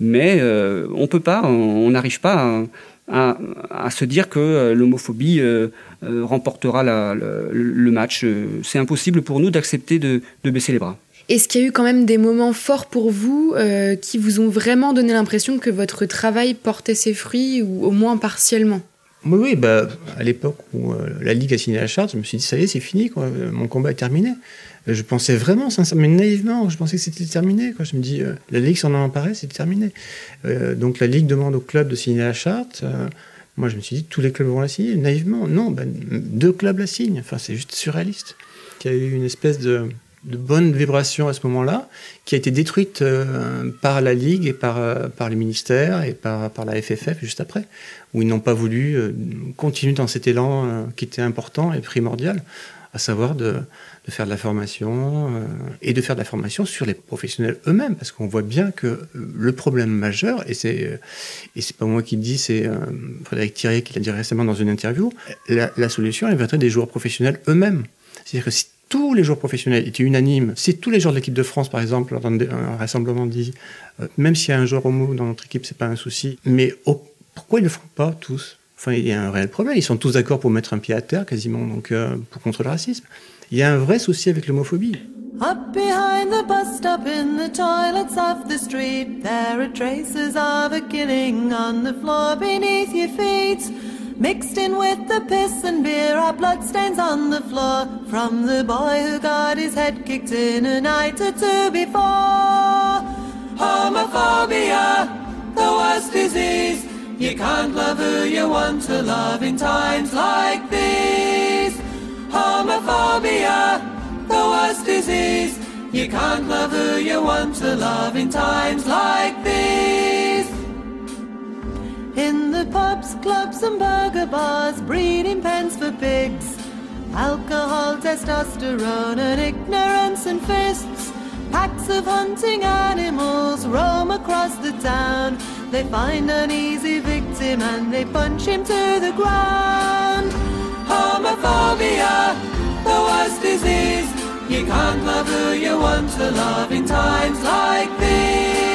mais euh, on peut pas, on n'arrive pas à, se dire que euh, l'homophobie euh, remportera le, match. C'est impossible pour nous d'accepter de, baisser les bras. Est-ce qu'il y a eu quand même des moments forts pour vous qui vous ont vraiment donné l'impression que votre travail portait ses fruits, ou au moins partiellement? Oui, bah, à l'époque où la Ligue a signé la charte, je me suis dit, ça y est, c'est fini, mon combat est terminé. Je pensais vraiment, sincèrement, mais naïvement, je pensais que c'était terminé. Quoi. Je me dis, euh, la Ligue s'en emparait, c'est terminé. Euh, donc la Ligue demande au club de signer la charte. Euh, moi, je me suis dit, tous les clubs vont la signer. Naïvement, non, ben, deux clubs la signent. Enfin, c'est juste surréaliste. Il y a eu une espèce de, de bonne vibration à ce moment-là, qui a été détruite par la Ligue et par, par les ministères et par, par la FFF juste après, où ils n'ont pas voulu continuer dans cet élan qui était important et primordial, à savoir de de faire de la formation euh, et de faire de la formation sur les professionnels eux-mêmes, parce qu'on voit bien que euh, le problème majeur, et c'est euh, et pas moi qui le dis, c'est Frédéric Thierry qui l'a dit récemment dans une interview, la, solution elle viendrait des joueurs professionnels eux-mêmes. C'est-à-dire que si tous les joueurs professionnels étaient unanimes, si tous les joueurs de l'équipe de France, par exemple, dans un rassemblement dit, même s'il y a un joueur homo dans notre équipe, c'est pas un souci, mais pourquoi ils ne le font pas tous? Enfin, il y a un réel problème. Ils sont tous d'accord pour mettre un pied à terre, quasiment, donc pour contre le racisme. Il y a un vrai souci avec l'homophobie. Up behind the bus stop in the toilets of the street, there are traces of a killing on the floor beneath your feet. Mixed in with the piss and beer are bloodstains on the floor from the boy who got his head kicked in a night or two before. Homophobia, the worst disease. You can't love who you want to love in times like these. Homophobia, the worst disease. You can't love who you want to love in times like these. In the pubs, clubs, and burger bars, breeding pens for pigs. Alcohol, testosterone, and ignorance and fists. Packs of hunting animals roam across the town. They find an easy victim and they punch him to the ground. Homophobia, the worst disease. You can't love who you want to love in times like these.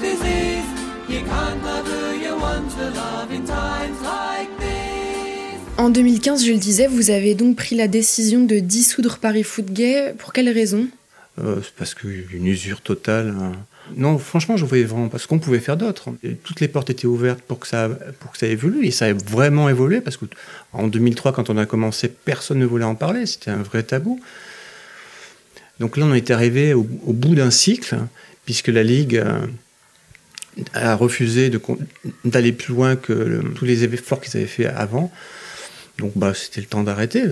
Disease. You can't love who you want to love in times like these. En 2015, je le disais, vous avez donc pris la décision de dissoudre Paris Foot Gay. Pour quelle raison? Euh, C'est parce qu'une usure totale. Hein non, franchement, je voyais vraiment pas ce qu'on pouvait faire d'autre. Toutes les portes étaient ouvertes pour que ça, pour que ça évolue, et ça a vraiment évolué parce que en 2003, quand on a commencé, personne ne voulait en parler. C'était un vrai tabou. Donc là, on est arrivé au, bout d'un cycle, puisque la Ligue euh, a refusé d'aller plus loin que tous les efforts qu'ils avaient fait avant. Donc bah, c'était le temps d'arrêter.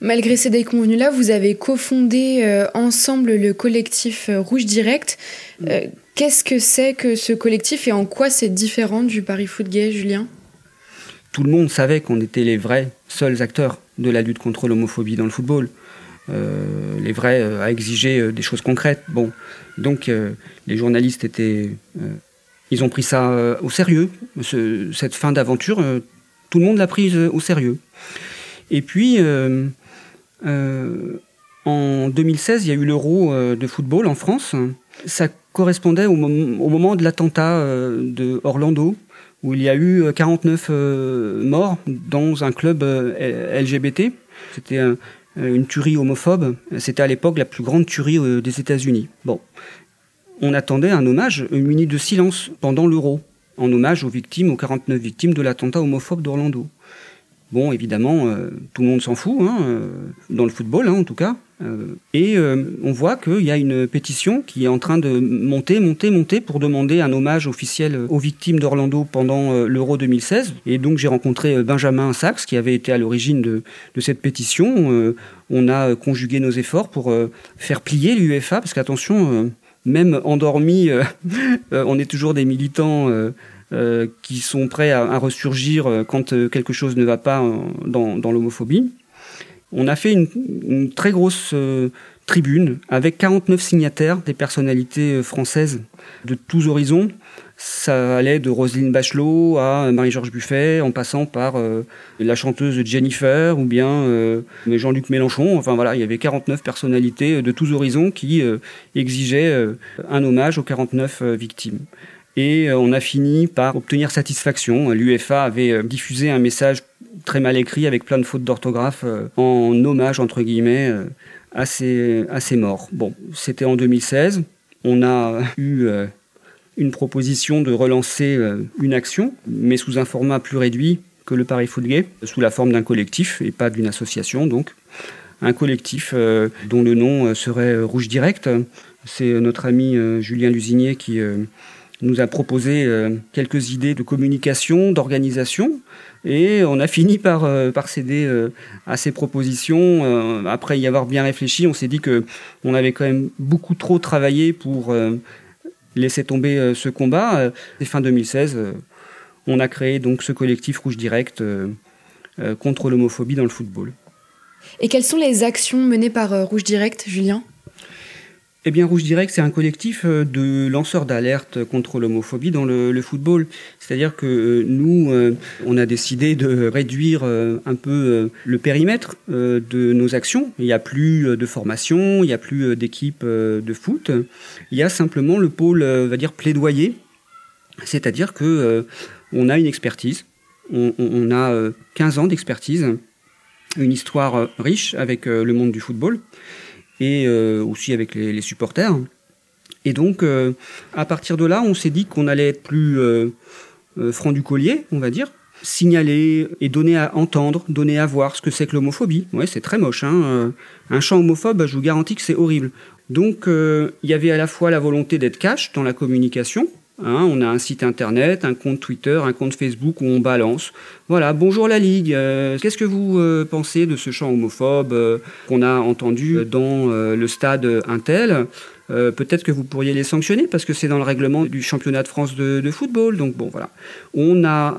Malgré ces déconvenus-là, vous avez cofondé euh, ensemble le collectif euh, Rouge Direct. Euh, qu'est-ce que c'est que ce collectif et en quoi c'est différent du Paris Foot Gay, Julien? Tout le monde savait qu'on était les vrais seuls acteurs de la lutte contre l'homophobie dans le football. les vrais à exiger des choses concrètes. Bon, donc les journalistes étaient, ils ont pris ça au sérieux. cette fin d'aventure, tout le monde l'a prise au sérieux. Et puis, euh, euh, en 2016, il y a eu l'Euro euh, de football en France. Ça correspondait au, moment de l'attentat de Orlando, où il y a eu 49 morts dans un club LGBT. C'était une tuerie homophobe. C'était à l'époque la plus grande tuerie des États-Unis. Bon, on attendait un hommage, minute de silence pendant l'Euro, en hommage aux victimes, aux 49 victimes de l'attentat homophobe d'Orlando. Bon, évidemment, euh, tout le monde s'en fout, hein, euh, dans le football hein, en tout cas. Euh, et on voit qu'il y a une pétition qui est en train de monter, monter, monter pour demander un hommage officiel aux victimes d'Orlando pendant l'Euro 2016. Et donc j'ai rencontré Benjamin Sachs qui avait été à l'origine de, de, cette pétition. on a conjugué nos efforts pour faire plier l'UEFA, parce qu'attention, même endormi, on est toujours des militants euh, qui sont prêts à, ressurgir euh, quand euh, quelque chose ne va pas dans, l'homophobie. On a fait une, très grosse tribune avec 49 signataires, des personnalités françaises de tous horizons. Ça allait de Roselyne Bachelot à Marie-Georges Buffet, en passant par la chanteuse Jennifer ou bien Jean-Luc Mélenchon. Enfin voilà, il y avait 49 personnalités de tous horizons qui exigeaient un hommage aux 49 victimes et euh, on a fini par obtenir satisfaction. L'UEFA avait euh, diffusé un message très mal écrit avec plein de fautes d'orthographe euh, en hommage entre guillemets à ces, à ces morts. Bon, c'était en 2016. On a eu une proposition de relancer une action, mais sous un format plus réduit que le Paris Foot sous la forme d'un collectif et pas d'une association donc. Un collectif dont le nom serait Rouge Direct. C'est notre ami Julien Lusinier qui nous a proposé euh, quelques idées de communication, d'organisation, et on a fini par, euh, par céder euh, à ces propositions. après y avoir bien réfléchi, on s'est dit que on avait quand même beaucoup trop travaillé pour laisser tomber ce combat. Et fin 2016, on a créé donc ce collectif Rouge Direct contre l'homophobie dans le football. Et quelles sont les actions menées par Rouge Direct, Julien? Eh bien, Rouge Direct, c'est un collectif euh, de lanceurs d'alerte contre l'homophobie dans le, football. C'est-à-dire que euh, nous, euh, on a décidé de réduire un peu le périmètre de nos actions. Il n'y a plus de formation, il n'y a plus d'équipe de foot. Il y a simplement le pôle, va dire, plaidoyer. C'est-à-dire que on a une expertise. On, on a 15 ans d'expertise, une histoire riche avec le monde du football et euh, aussi avec les, supporters. Et donc, euh, à partir de là, on s'est dit qu'on allait être plus euh, franc du collier, on va dire, signaler et donner à entendre, donner à voir ce que c'est que l'homophobie. Ouais, c'est très moche. Hein un chant homophobe, je vous garantis que c'est horrible. Donc, il y avait à la fois la volonté d'être cash dans la communication, Hein, on a un site internet, un compte Twitter, un compte Facebook où on balance. Voilà, bonjour la Ligue. Euh, qu'est-ce que vous euh, pensez de ce chant homophobe euh, qu'on a entendu dans le stade Intel? Peut-être que vous pourriez les sanctionner parce que c'est dans le règlement du championnat de France de, de football. Donc bon, voilà. On a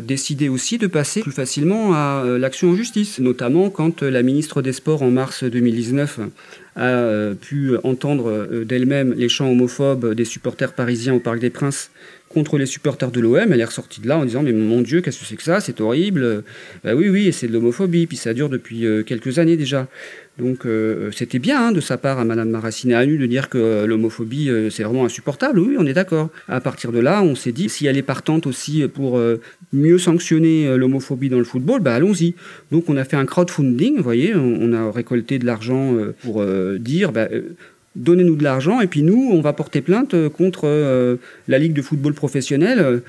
décidé aussi de passer plus facilement à l'action en justice, notamment quand la ministre des Sports en mars 2019 a euh, pu entendre euh, d'elle-même les chants homophobes des supporters parisiens au Parc des Princes contre les supporters de l'OM. Elle est ressortie de là en disant Mais mon Dieu, qu'est-ce que c'est que ça? C'est horrible. Bah oui, oui, c'est de l'homophobie. Puis ça dure depuis euh, quelques années déjà. Donc c'était bien hein, de sa part à Madame Maracineanu de dire que l'homophobie c'est vraiment insupportable. Oui, on est d'accord. À partir de là, on s'est dit si elle est partante aussi pour mieux sanctionner l'homophobie dans le football, bah allons-y. Donc on a fait un crowdfunding, vous voyez, on, a récolté de l'argent pour dire bah, donnez-nous de l'argent et puis nous, on va porter plainte contre la Ligue de football professionnel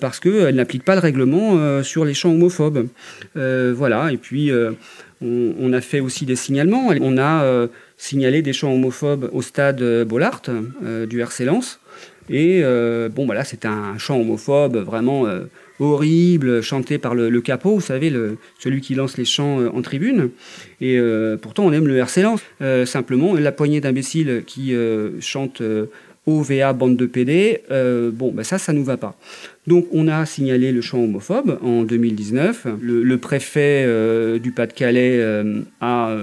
parce qu'elle n'applique pas le règlement sur les champs homophobes. voilà, et puis on, a fait aussi des signalements. On a euh, signalé des chants homophobes au stade euh, Bollard euh, du RC. Et bon, voilà, c'était un chant homophobe vraiment horrible chanté par le, capot, vous savez, celui qui lance les chants en tribune. Et pourtant, on aime le RC Lens. simplement, la poignée d'imbéciles qui chantent OVA bande de PD, euh, bon, ben ça, ça nous va pas. Donc, on a signalé le chant homophobe en 2019. Le, préfet euh, du Pas-de-Calais euh, a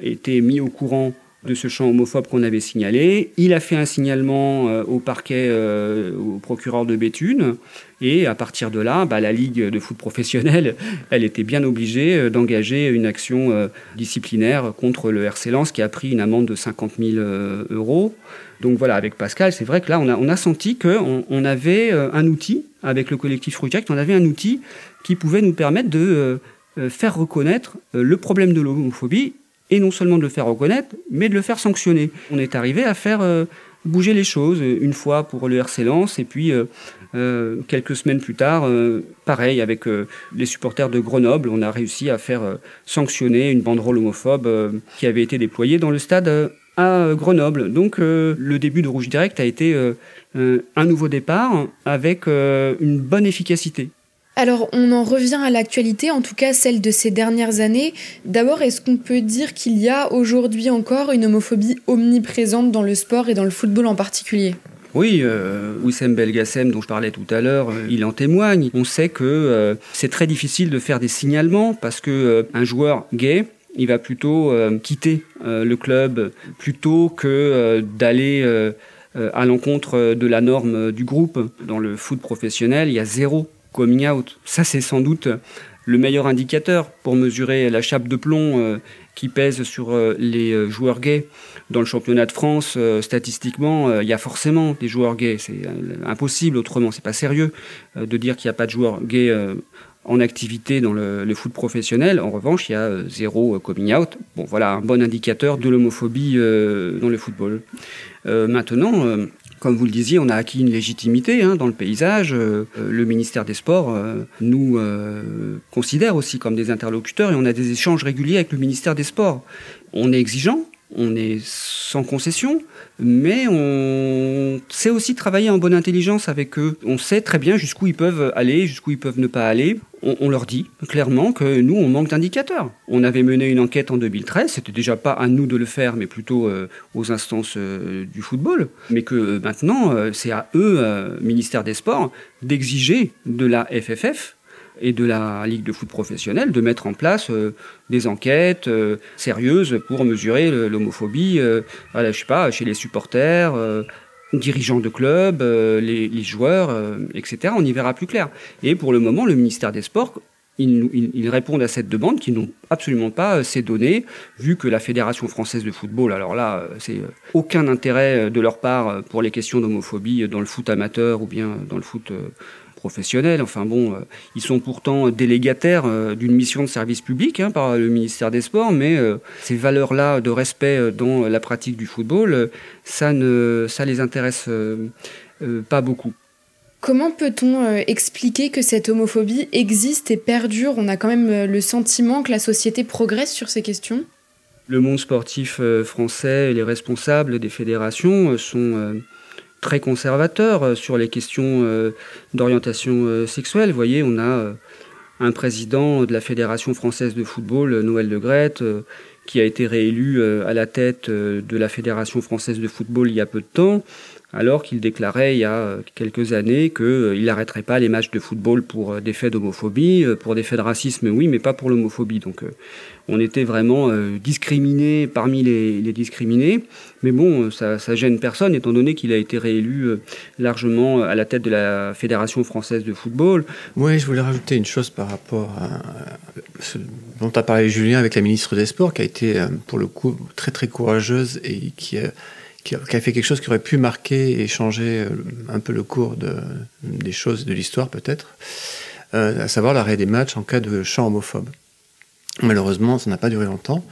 été mis au courant de ce chant homophobe qu'on avait signalé. Il a fait un signalement au parquet, au procureur de Béthune. Et à partir de là, bah, la Ligue de foot professionnel, elle était bien obligée d'engager une action disciplinaire contre le RC Lens qui a pris une amende de 50 000 euros. Donc voilà, avec Pascal, c'est vrai que là, on a, on a senti qu'on on avait euh, un outil, avec le collectif Project, on avait un outil qui pouvait nous permettre de euh, euh, faire reconnaître le problème de l'homophobie, et non seulement de le faire reconnaître, mais de le faire sanctionner. On est arrivé à faire bouger les choses, une fois pour le RC Lens, et puis quelques semaines plus tard, pareil, avec les supporters de Grenoble, on a réussi à faire sanctionner une banderole homophobe qui avait été déployée dans le stade à euh, Grenoble. Donc euh, le début de Rouge Direct a été euh, un nouveau départ avec une bonne efficacité. Alors on en revient à l'actualité, en tout cas celle de ces dernières années. D'abord, est-ce qu'on peut dire qu'il y a aujourd'hui encore une homophobie omniprésente dans le sport et dans le football en particulier? Oui, euh, Wissem Belgassem, dont je parlais tout à l'heure, il en témoigne. On sait que c'est très difficile de faire des signalements parce que un joueur gay, il va plutôt euh, quitter euh, le club plutôt que euh, d'aller à l'encontre de la norme du groupe. Dans le foot professionnel, il y a zéro coming out. Ça, c'est sans doute le meilleur indicateur pour mesurer la chape de plomb qui pèse sur les joueurs gays. Dans le championnat de France, statistiquement, il y a forcément des joueurs gays. C'est impossible autrement. C'est pas sérieux de dire qu'il n'y a pas de joueurs gays en activité dans le, foot professionnel. En revanche, il y a euh, zéro euh, coming out. Bon, voilà un bon indicateur de l'homophobie euh, dans le football. maintenant, comme vous le disiez, on a acquis une légitimité hein, dans le paysage. le ministère des Sports nous considère aussi comme des interlocuteurs et on a des échanges réguliers avec le ministère des Sports. On est exigeant, on est sans concession, mais on sait aussi travailler en bonne intelligence avec eux. On sait très bien jusqu'où ils peuvent aller, jusqu'où ils peuvent ne pas aller. On, leur dit clairement que nous, on manque d'indicateurs. On avait mené une enquête en 2013, c'était déjà pas à nous de le faire, mais plutôt euh, aux instances euh, du football, mais que euh, maintenant, c'est à eux, ministère des Sports, d'exiger de la FFF et de la Ligue de foot professionnelle de mettre en place euh, des enquêtes euh, sérieuses pour mesurer l'homophobie, euh, je sais pas, chez les supporters, dirigeants de clubs, les, joueurs, etc. On y verra plus clair. Et pour le moment, le ministère des Sports ils, répondent à cette demande qui n'ont absolument pas ces données, vu que la Fédération française de football, alors là, c'est aucun intérêt de leur part pour les questions d'homophobie dans le foot amateur ou bien dans le foot professionnels. Enfin bon, euh, ils sont pourtant délégataires euh, d'une mission de service public hein, par le ministère des Sports, mais euh, ces valeurs-là de respect dans la pratique du football, ça ne ça les intéresse pas beaucoup. Comment peut-on expliquer que cette homophobie existe et perdure? On a quand même le sentiment que la société progresse sur ces questions. Le monde sportif français et les responsables des fédérations sont très conservateur euh, sur les questions euh, d'orientation euh, sexuelle. Vous voyez, on a un président de la Fédération française de football, Noël Le Grette, qui a été réélu à la tête de la Fédération française de football il y a peu de temps, alors qu'il déclarait il y a quelques années qu'il n'arrêterait pas les matchs de football pour des faits d'homophobie, pour des faits de racisme, oui, mais pas pour l'homophobie. Donc on était vraiment euh, discriminé parmi les, discriminés. Mais bon, ça, gêne personne, étant donné qu'il a été réélu euh, largement à la tête de la Fédération française de football. Oui, je voulais rajouter une chose par rapport à ce dont a parlé Julien avec la ministre des Sports, qui a été, euh, pour le coup, très très courageuse et qui a, qui a, fait quelque chose qui aurait pu marquer et changer un peu le cours de, des choses de l'histoire peut-être, à savoir l'arrêt des matchs en cas de chant homophobe. Malheureusement, ça n'a pas duré longtemps,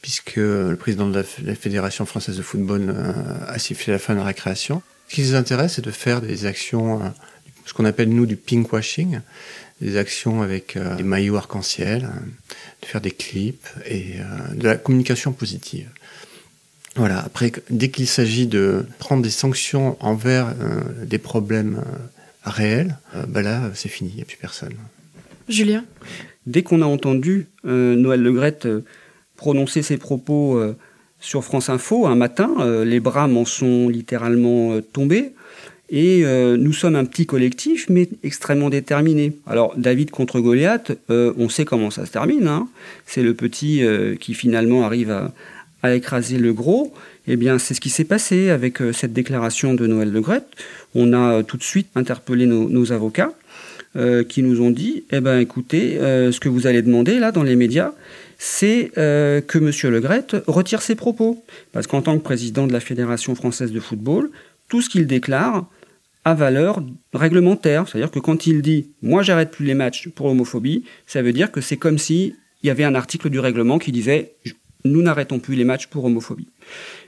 puisque le président de la Fédération française de football euh, a sifflé la fin de la récréation. Ce qui les intéresse, c'est de faire des actions, euh, ce qu'on appelle nous du pinkwashing, des actions avec euh, des maillots arc-en-ciel, de faire des clips et de la communication positive. Voilà. Après, dès qu'il s'agit de prendre des sanctions envers des problèmes réel, bah là, c'est fini, il n'y a plus personne. Julien? Dès qu'on a entendu Noël Legrette prononcer ses propos sur France Info un matin, les bras m'en sont littéralement tombés. Et euh, nous sommes un petit collectif, mais extrêmement déterminé. Alors, David contre Goliath, euh, on sait comment ça se termine. Hein. C'est le petit euh, qui finalement arrive à, à, écraser le gros. Eh bien, c'est ce qui s'est passé avec cette déclaration de Noël Le Gret. On a tout de suite interpellé nos, avocats qui nous ont dit, eh ben, écoutez, ce que vous allez demander là dans les médias, c'est que M. Le Gret retire ses propos. Parce qu'en tant que président de la Fédération française de football, tout ce qu'il déclare, à valeur réglementaire. C'est-à-dire que quand il dit moi j'arrête plus les matchs pour l'homophobie, ça veut dire que c'est comme si il y avait un article du règlement qui disait nous n'arrêtons plus les matchs pour homophobie.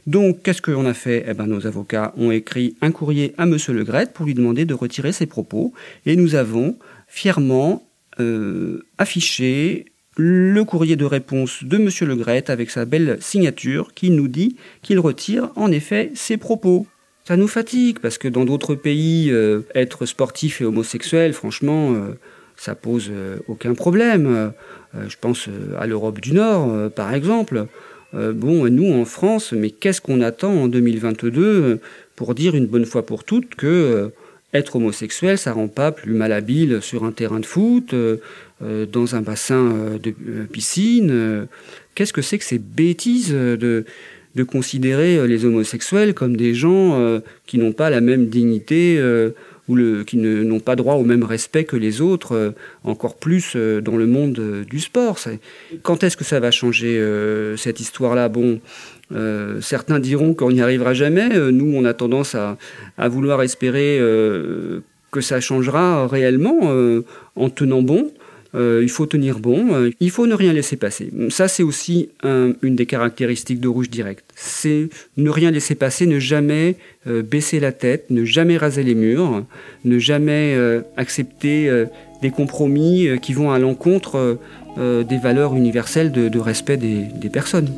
Donc qu'est-ce qu'on a fait? Eh ben nos avocats ont écrit un courrier à Monsieur Le Gret pour lui demander de retirer ses propos et nous avons fièrement euh, affiché le courrier de réponse de Monsieur Le Gret avec sa belle signature qui nous dit qu'il retire en effet ses propos. Ça nous fatigue parce que dans d'autres pays, euh, être sportif et homosexuel, franchement, euh, ça pose aucun problème. Je pense à l'Europe du Nord, par exemple. bon, nous en France, mais qu'est-ce qu'on attend en 2022 pour dire une bonne fois pour toutes que être homosexuel, ça rend pas plus malhabile sur un terrain de foot, dans un bassin de piscine. Qu'est-ce que c'est que ces bêtises de de considérer euh, les homosexuels comme des gens euh, qui n'ont pas la même dignité euh, ou le, qui n'ont pas droit au même respect que les autres, encore plus dans le monde du sport. Quand est-ce que ça va changer cette histoire-là? Bon, certains diront qu'on n'y arrivera jamais. nous, on a tendance à, à vouloir espérer que ça changera réellement en tenant bon. Euh, il faut tenir bon, euh, il faut ne rien laisser passer. Ça, c'est aussi une des caractéristiques de Rouge Direct. C'est ne rien laisser passer, ne jamais euh, baisser la tête, ne jamais raser les murs, ne jamais accepter des compromis qui vont à l'encontre des valeurs universelles de, respect des personnes.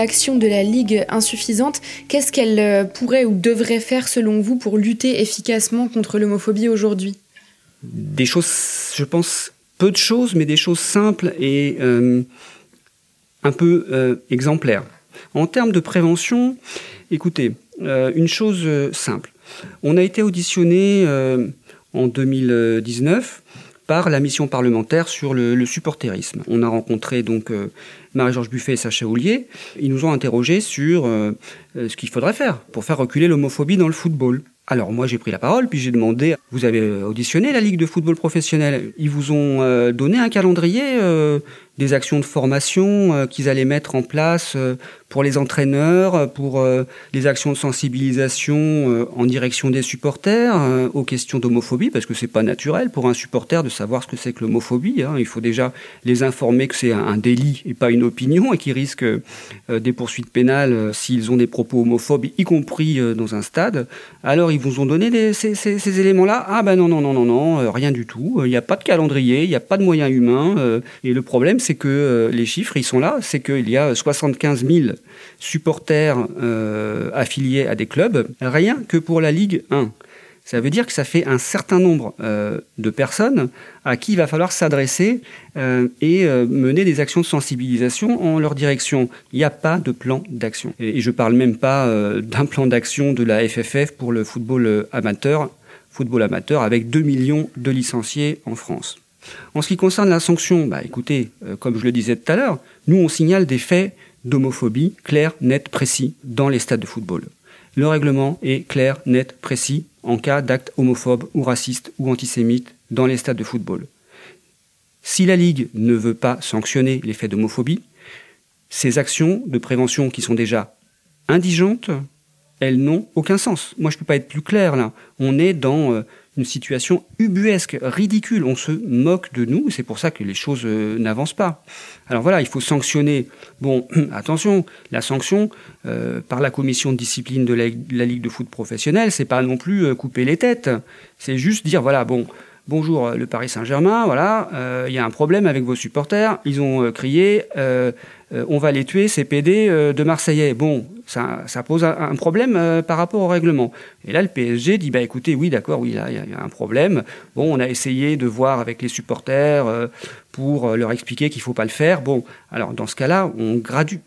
L'action de la Ligue insuffisante. Qu'est-ce qu'elle euh, pourrait ou devrait faire selon vous pour lutter efficacement contre l'homophobie aujourd'hui? Des choses, je pense, peu de choses, mais des choses simples et euh, un peu euh, exemplaires. En termes de prévention, écoutez, une chose simple. On a été auditionné en 2019 par la mission parlementaire sur le, supporterisme. On a rencontré donc euh, Marie-Georges Buffet et Sacha Houlier. Ils nous ont interrogés sur euh, euh, ce qu'il faudrait faire pour faire reculer l'homophobie dans le football. Alors moi j'ai pris la parole, puis j'ai demandé, vous avez auditionné la Ligue de football professionnel, ils vous ont donné un calendrier des actions de formation qu'ils allaient mettre en place pour les entraîneurs, pour euh, les actions de sensibilisation euh, en direction des supporters euh, aux questions d'homophobie, parce que c'est pas naturel pour un supporter de savoir ce que c'est que l'homophobie. Hein. Il faut déjà les informer que c'est un, délit et pas une opinion, et qu'ils risquent des poursuites pénales s'ils ont des propos homophobes, y compris dans un stade. Alors ils vous ont donné ces, ces, éléments-là? Ah ben non, non, non, non, non, rien du tout. Il n'y a pas de calendrier, il n'y a pas de moyens humains. et le problème, c'est que les chiffres, ils sont là, c'est qu'il y a 75 000 supporters euh, affiliés à des clubs, rien que pour la Ligue 1. Ça veut dire que ça fait un certain nombre euh, de personnes à qui il va falloir s'adresser euh, et mener des actions de sensibilisation en leur direction. Il n'y a pas de plan d'action. Et, je ne parle même pas d'un plan d'action de la FFF pour le football amateur, football amateur avec 2 millions de licenciés en France. En ce qui concerne la sanction, bah, écoutez, comme je le disais tout à l'heure, nous on signale des faits d'homophobie clair, net, précis dans les stades de football. Le règlement est clair, net, précis en cas d'actes homophobes ou racistes ou antisémites dans les stades de football. Si la Ligue ne veut pas sanctionner les faits d'homophobie, ces actions de prévention qui sont déjà indigentes, elles n'ont aucun sens. Moi, je ne peux pas être plus clair là. On est dans euh, une situation ubuesque, ridicule. On se moque de nous. C'est pour ça que les choses euh, n'avancent pas. Alors voilà, il faut sanctionner. Bon, attention, la sanction euh, par la commission de discipline de la, Ligue de foot professionnelle, c'est pas non plus couper les têtes. C'est juste dire voilà, bon, bonjour le Paris Saint-Germain, voilà, il y a un problème avec vos supporters. Ils ont crié euh, on va les tuer, ces PD euh, de Marseillais. Bon, ça, pose un, problème euh, par rapport au règlement. Et là, le PSG dit, bah écoutez, oui, d'accord, oui, là, il y, a un problème. Bon, on a essayé de voir avec les supporters pour leur expliquer qu'il ne faut pas le faire. Bon, alors dans ce cas-là, on,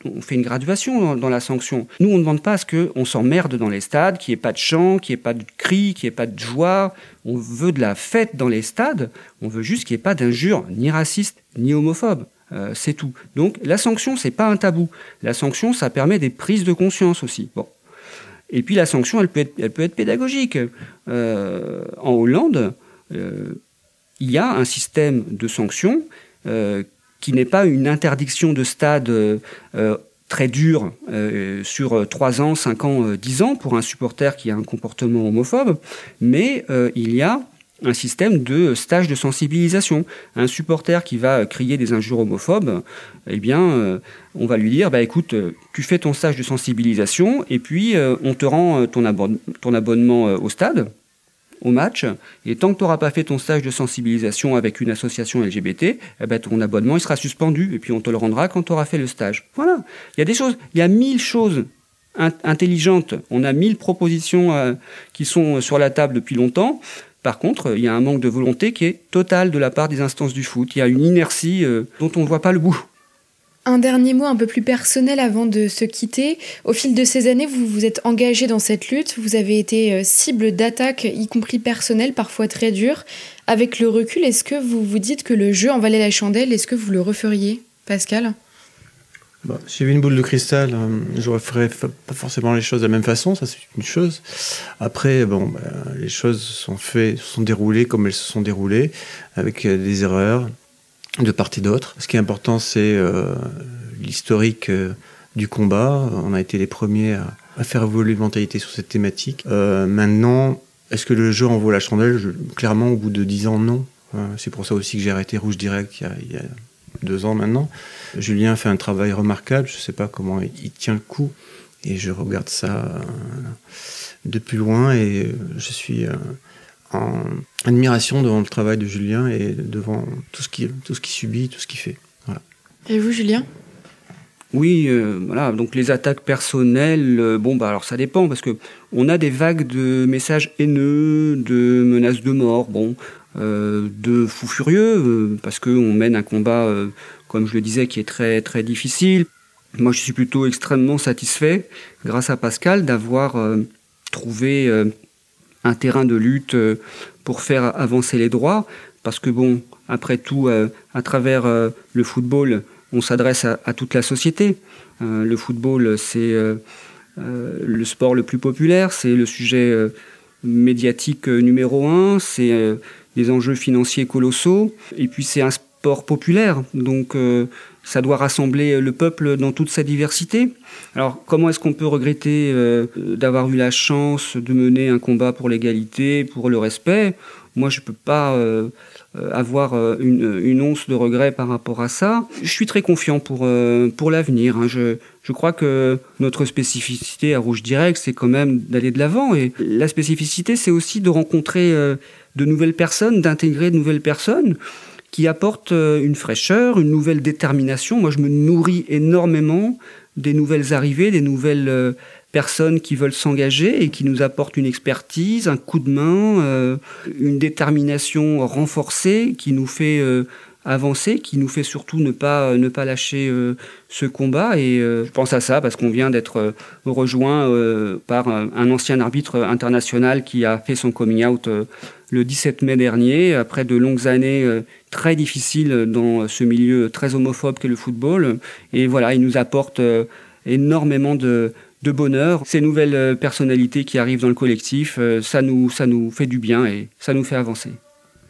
on fait une graduation dans, la sanction. Nous, on ne demande pas à ce qu'on s'emmerde dans les stades, qu'il n'y ait pas de chant, qu'il n'y ait pas de cris, qu'il n'y ait pas de joie. On veut de la fête dans les stades. On veut juste qu'il n'y ait pas d'injures ni racistes ni homophobes. Euh, c'est tout. Donc la sanction, c'est pas un tabou. La sanction, ça permet des prises de conscience aussi. Et puis la sanction, elle peut être, elle peut être pédagogique. Euh, en Hollande, euh, il y a un système de sanctions qui n'est pas une interdiction de stade très dure sur 3 ans, 5 ans, 10 ans pour un supporter qui a un comportement homophobe, mais il y a un système de stage de sensibilisation. Un supporter qui va crier des injures homophobes, eh bien, euh, on va lui dire, bah écoute, euh, tu fais ton stage de sensibilisation et puis euh, on te rend ton, ton abonnement au stade, au match, et tant que tu n'auras pas fait ton stage de sensibilisation avec une association LGBT, eh ben, ton abonnement il sera suspendu et puis on te le rendra quand tu auras fait le stage. Voilà. Il y a des choses, il y a mille choses intelligentes. On a mille propositions qui sont sur la table depuis longtemps. Par contre, il y a un manque de volonté qui est total de la part des instances du foot. Il y a une inertie euh, dont on ne voit pas le bout. Un dernier mot un peu plus personnel avant de se quitter. Au fil de ces années, vous vous êtes engagé dans cette lutte. Vous avez été euh, cible d'attaques, y compris personnelles, parfois très dures. Avec le recul, est-ce que vous vous dites que le jeu en valait la chandelle? Est-ce que vous le referiez, Pascal? Bon, si j'avais une boule de cristal, euh, je ne ferais pas forcément les choses de la même façon, ça c'est une chose. Après, bon, bah, les choses sont faites, sont déroulées comme elles se sont déroulées, avec euh, des erreurs de part et d'autre. Ce qui est important, c'est euh, l'historique du combat. On a été les premiers à, faire évoluer la mentalité sur cette thématique. maintenant, est-ce que le jeu en vaut la chandelle? Clairement, au bout de dix ans, non. c'est pour ça aussi que j'ai arrêté Rouge Direct y a deux ans maintenant. Julien fait un travail remarquable, je ne sais pas comment il tient le coup, et je regarde ça euh, de plus loin, et euh, je suis euh, en admiration devant le travail de Julien et devant tout ce qu'il tout ce qui subit, tout ce qu'il fait. Voilà. Et vous, Julien? Oui, voilà. Donc les attaques personnelles, bon bah alors ça dépend parce que on a des vagues de messages haineux, de menaces de mort. Bon, euh, de fous furieux, euh, parce qu'on mène un combat, euh, comme je le disais, qui est très, très difficile. Moi, je suis plutôt extrêmement satisfait, grâce à Pascal, d'avoir trouvé un terrain de lutte pour faire avancer les droits, parce que bon, après tout, à travers le football, on s'adresse à, à, toute la société. le football, c'est le sport le plus populaire, c'est le sujet médiatique numéro un, c'est des enjeux financiers colossaux. Et puis c'est un sport populaire, donc euh, ça doit rassembler le peuple dans toute sa diversité. Alors comment est-ce qu'on peut regretter euh, d'avoir eu la chance de mener un combat pour l'égalité, pour le respect? Moi je ne peux pas euh, avoir une, une, once de regret par rapport à ça. Je suis très confiant pour, pour l'avenir. Hein. Je, je crois que notre spécificité à Rouge Direct, c'est quand même d'aller de l'avant. Et la spécificité, c'est aussi de rencontrer de nouvelles personnes, d'intégrer de nouvelles personnes qui apportent euh, une fraîcheur, une nouvelle détermination. Moi, je me nourris énormément des nouvelles arrivées, des nouvelles euh, personnes qui veulent s'engager et qui nous apportent une expertise, un coup de main, euh, une détermination renforcée qui nous fait avancée qui nous fait surtout ne pas, ne pas lâcher ce combat. Et je pense à ça parce qu'on vient d'être rejoint par un ancien arbitre international qui a fait son coming out le 17 mai dernier, après de longues années très difficiles dans ce milieu très homophobe qu'est le football. Et voilà, il nous apporte énormément de, bonheur. Ces nouvelles euh, personnalités qui arrivent dans le collectif, euh, ça nous, ça nous fait du bien et ça nous fait avancer.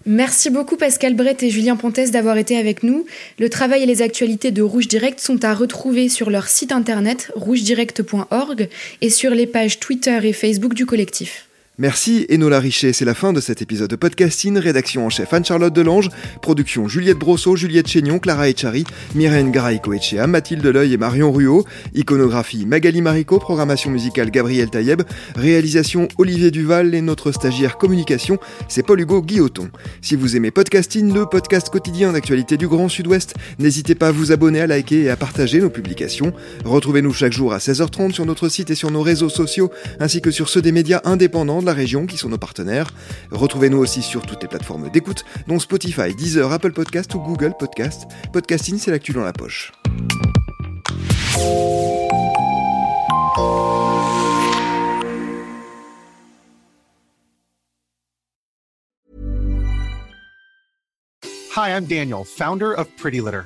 Merci beaucoup Pascal Brett et Julien Pontes d'avoir été avec nous. Le travail et les actualités de Rouge Direct sont à retrouver sur leur site internet rougedirect.org et sur les pages Twitter et Facebook du collectif. Merci Enola Richet, c'est la fin de cet épisode de podcasting. Rédaction en chef Anne-Charlotte Delange, production Juliette Brosseau, Juliette Chénion, Clara Echari, Myrène Garaïco-Echea, Mathilde Leuil et Marion Ruot, iconographie Magali Marico, programmation musicale Gabriel Taïeb, réalisation Olivier Duval et notre stagiaire communication, c'est Paul-Hugo Guilloton. Si vous aimez podcasting, le podcast quotidien d'actualité du Grand Sud-Ouest, n'hésitez pas à vous abonner, à liker et à partager nos publications. Retrouvez-nous chaque jour à 16h30 sur notre site et sur nos réseaux sociaux, ainsi que sur ceux des médias indépendants de la région qui sont nos partenaires. Retrouvez-nous aussi sur toutes les plateformes d'écoute, dont Spotify, Deezer, Apple Podcast ou Google Podcast. Podcasting, c'est l'actu dans la poche. Hi, I'm Daniel, founder of Pretty Litter.